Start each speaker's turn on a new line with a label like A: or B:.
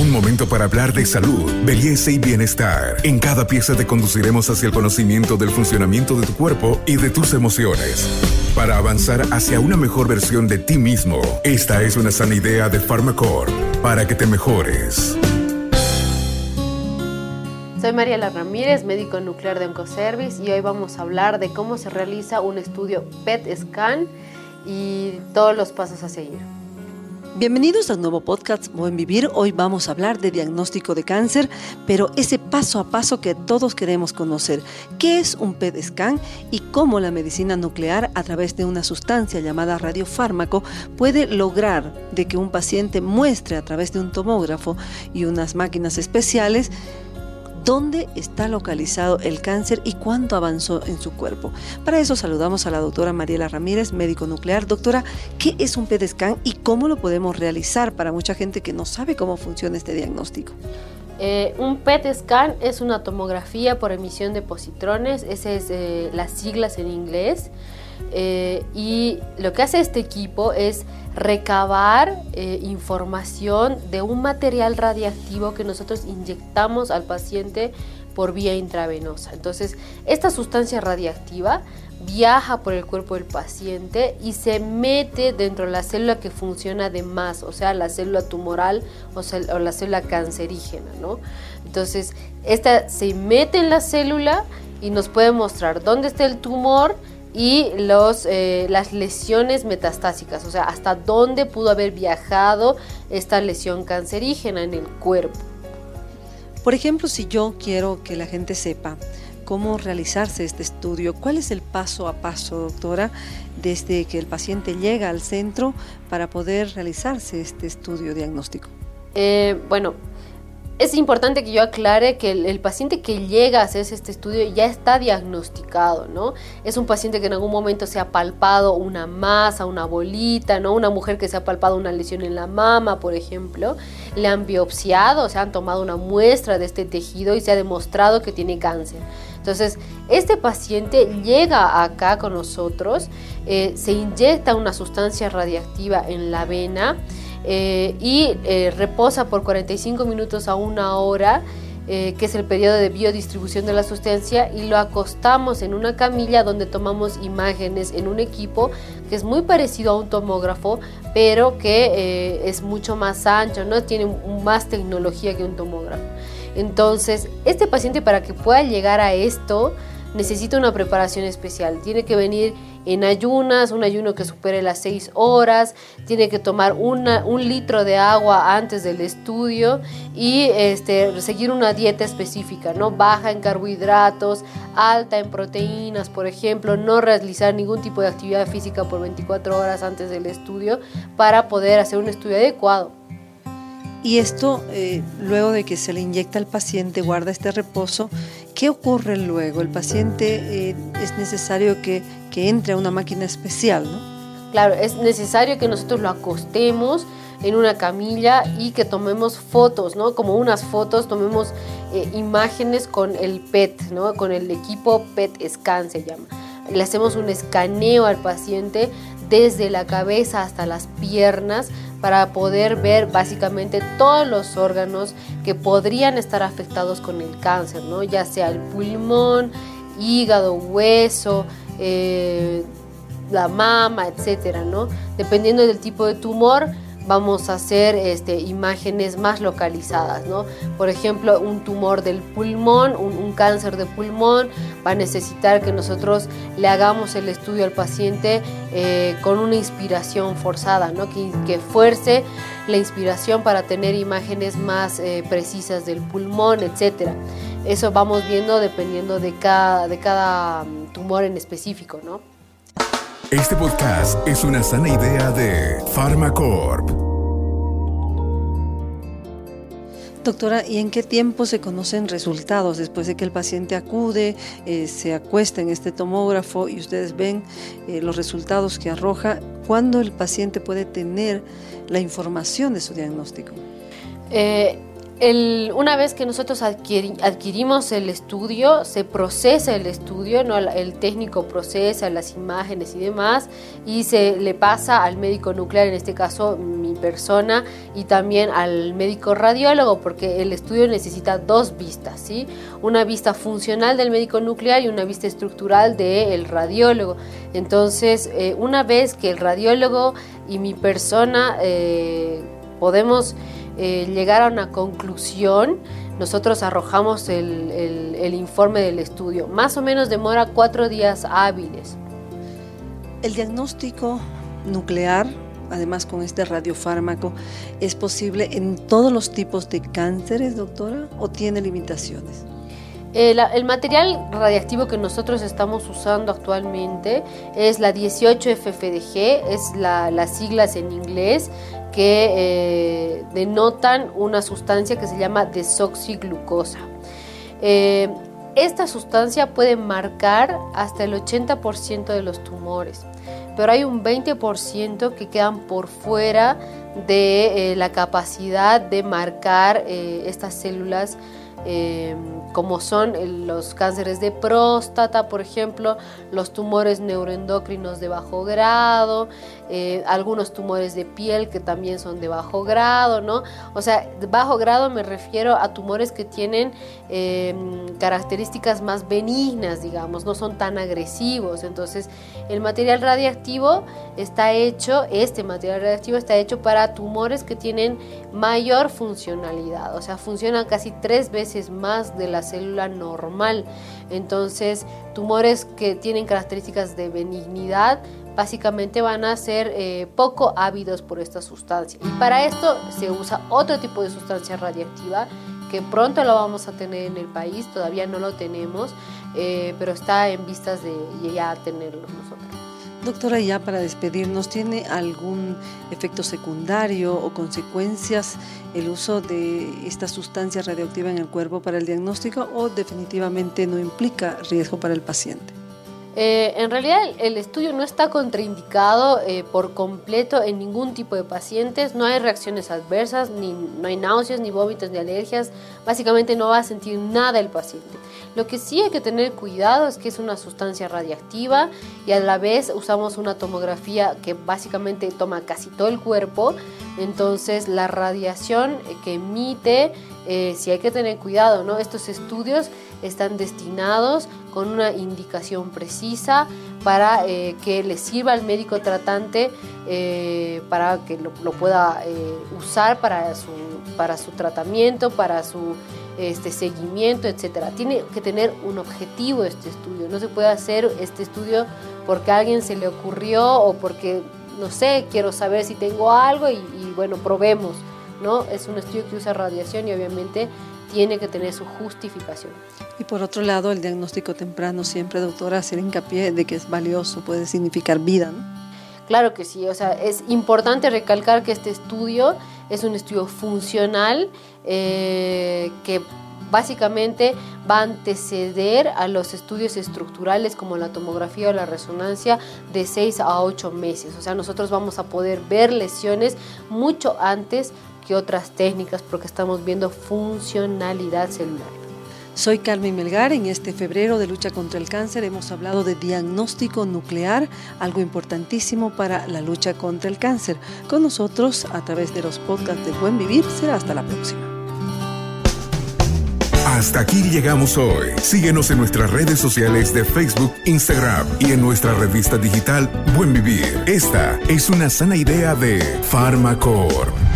A: Un momento para hablar de salud, belleza y bienestar. En cada pieza te conduciremos hacia el conocimiento del funcionamiento de tu cuerpo y de tus emociones. Para avanzar hacia una mejor versión de ti mismo, esta es una sana idea de Pharmacore para que te mejores.
B: Soy Mariela Ramírez, médico nuclear de Oncoservice y hoy vamos a hablar de cómo se realiza un estudio PET scan y todos los pasos a seguir.
C: Bienvenidos al nuevo podcast Buen Vivir. Hoy vamos a hablar de diagnóstico de cáncer, pero ese paso a paso que todos queremos conocer. ¿Qué es un PET scan y cómo la medicina nuclear a través de una sustancia llamada radiofármaco puede lograr de que un paciente muestre a través de un tomógrafo y unas máquinas especiales dónde está localizado el cáncer y cuánto avanzó en su cuerpo. Para eso saludamos a la doctora Mariela Ramírez, médico nuclear. Doctora, ¿qué es un PET scan y cómo lo podemos realizar para mucha gente que no sabe cómo funciona este diagnóstico?
B: Eh, un PET scan es una tomografía por emisión de positrones, esas es eh, las siglas en inglés. Eh, y lo que hace este equipo es recabar eh, información de un material radiactivo que nosotros inyectamos al paciente por vía intravenosa. Entonces, esta sustancia radiactiva viaja por el cuerpo del paciente y se mete dentro de la célula que funciona de más, o sea, la célula tumoral o, o la célula cancerígena, ¿no? Entonces, esta se mete en la célula y nos puede mostrar dónde está el tumor, y los, eh, las lesiones metastásicas, o sea, hasta dónde pudo haber viajado esta lesión cancerígena en el cuerpo.
C: Por ejemplo, si yo quiero que la gente sepa cómo realizarse este estudio, ¿cuál es el paso a paso, doctora, desde que el paciente llega al centro para poder realizarse este estudio diagnóstico?
B: Eh, bueno, es importante que yo aclare que el, paciente que llega a hacerse este estudio ya está diagnosticado, ¿no? Es un paciente que en algún momento se ha palpado una masa, una bolita, ¿no? Una mujer que se ha palpado una lesión en la mama, por ejemplo, le han biopsiado, se han tomado una muestra de este tejido y se ha demostrado que tiene cáncer. Entonces, este paciente llega acá con nosotros, eh, se inyecta una sustancia radiactiva en la vena, eh, y eh, reposa por 45 minutos a una hora, eh, que es el periodo de biodistribución de la sustancia, y lo acostamos en una camilla donde tomamos imágenes en un equipo que es muy parecido a un tomógrafo, pero que es mucho más ancho, ¿no? tiene más tecnología que un tomógrafo. Entonces, este paciente para que pueda llegar a esto, necesita una preparación especial. Tiene que venir en ayunas, un ayuno que supere las 6 horas, tiene que tomar un litro de agua antes del estudio y este, seguir una dieta específica, ¿no? Baja en carbohidratos, alta en proteínas, por ejemplo, no realizar ningún tipo de actividad física por 24 horas antes del estudio para poder hacer un estudio adecuado.
C: Y esto, eh, luego de que se le inyecta al paciente, guarda este reposo, ¿qué ocurre luego? El paciente eh, es necesario que, que, entre a una máquina especial, ¿no?
B: Claro, es necesario que nosotros lo acostemos en una camilla y que tomemos fotos, ¿no? Como unas fotos, tomemos eh, imágenes con el PET, ¿no? Con el equipo PET Scan se llama. Le hacemos un escaneo al paciente desde la cabeza hasta las piernas para poder ver básicamente todos los órganos que podrían estar afectados con el cáncer, ¿no? ya sea el pulmón, hígado, hueso, eh, la mama, etcétera, ¿no? Dependiendo del tipo de tumor, vamos a hacer este, imágenes más localizadas, ¿no? Por ejemplo, un tumor del pulmón, un, cáncer de pulmón, va a necesitar que nosotros le hagamos el estudio al paciente eh, con una inspiración forzada, ¿no? Que, fuerce la inspiración para tener imágenes más eh, precisas del pulmón, etc. Eso vamos viendo dependiendo de cada, de cada mm, tumor en específico, ¿no?
A: Este podcast es una sana idea de Pharmacorp.
C: Doctora, ¿y en qué tiempo se conocen resultados después de que el paciente acude, eh, se acuesta en este tomógrafo y ustedes ven eh, los resultados que arroja? ¿Cuándo el paciente puede tener la información de su diagnóstico?
B: Eh, una vez que nosotros adquirimos el estudio, se procesa el estudio, el técnico procesa las imágenes y demás, y se le pasa al médico nuclear, en este caso mi persona, y también al médico radiólogo, porque el estudio necesita dos vistas, ¿sí? una vista funcional del médico nuclear y una vista estructural del radiólogo. Entonces, eh, una vez que el radiólogo y mi persona eh, podemos eh, llegar a una conclusión, nosotros arrojamos el, informe del estudio. Más o menos demora cuatro días hábiles.
C: El diagnóstico nuclear, además con este radiofármaco, ¿es posible en todos los tipos de cánceres, doctora, o tiene limitaciones?
B: Eh, el material radiactivo que nosotros estamos usando actualmente es la 18FFDG, es las siglas en inglés que eh, denotan una sustancia que se llama desoxiglucosa. Eh, esta sustancia puede marcar hasta el 80% de los tumores, pero hay un 20% que quedan por fuera de la capacidad de marcar estas células como son los cánceres de próstata, por ejemplo, los tumores neuroendocrinos de bajo grado, eh, algunos tumores de piel que también son de bajo grado, ¿no? O sea, de bajo grado me refiero a tumores que tienen em, características más benignas, digamos, no son tan agresivos. Entonces, el material radiactivo está hecho, este material radiactivo está hecho para tumores que tienen mayor funcionalidad, o sea, funcionan casi tres veces más de la célula normal. Entonces, tumores que tienen características de benignidad básicamente van a ser eh, poco ávidos por esta sustancia. Y para esto se usa otro tipo de sustancia radiactiva que pronto lo vamos a tener en el país, todavía no lo tenemos, eh, pero está en vistas de ya tenerlo nosotros.
C: Doctora, ya para despedirnos, ¿tiene algún efecto secundario o consecuencias el uso de esta sustancia radioactiva en el cuerpo para el diagnóstico o definitivamente no implica riesgo para el paciente?
B: Eh, en realidad el estudio no está contraindicado eh, por completo en ningún tipo de pacientes, no hay reacciones adversas, ni, no hay náuseas, ni vómitos, ni alergias, básicamente no va a sentir nada el paciente. Lo que sí hay que tener cuidado es que es una sustancia radiactiva y a la vez usamos una tomografía que básicamente toma casi todo el cuerpo, entonces la radiación que emite, eh, sí hay que tener cuidado, ¿no? Estos estudios están destinados con una indicación precisa para eh, que le sirva al médico tratante eh, para que lo, pueda eh, usar para su, para su tratamiento, para su este, seguimiento, etc. Tiene que tener un objetivo este estudio. No se puede hacer este estudio porque a alguien se le ocurrió o porque, no sé, quiero saber si tengo algo y, y bueno, probemos. ¿no? Es un estudio que usa radiación y obviamente tiene que tener su justificación.
C: Y por otro lado, el diagnóstico temprano siempre, doctora, hacer hincapié de que es valioso, puede significar vida, ¿no?
B: Claro que sí, o sea, es importante recalcar que este estudio es un estudio funcional eh, que básicamente va a anteceder a los estudios estructurales como la tomografía o la resonancia de 6 a 8 meses. O sea, nosotros vamos a poder ver lesiones mucho antes otras técnicas porque estamos viendo funcionalidad celular.
C: Soy Carmen Melgar. En este febrero de lucha contra el cáncer hemos hablado de diagnóstico nuclear, algo importantísimo para la lucha contra el cáncer. Con nosotros a través de los podcasts de Buen Vivir. Será hasta la próxima.
A: Hasta aquí llegamos hoy. Síguenos en nuestras redes sociales de Facebook, Instagram y en nuestra revista digital Buen Vivir. Esta es una sana idea de Farmacor.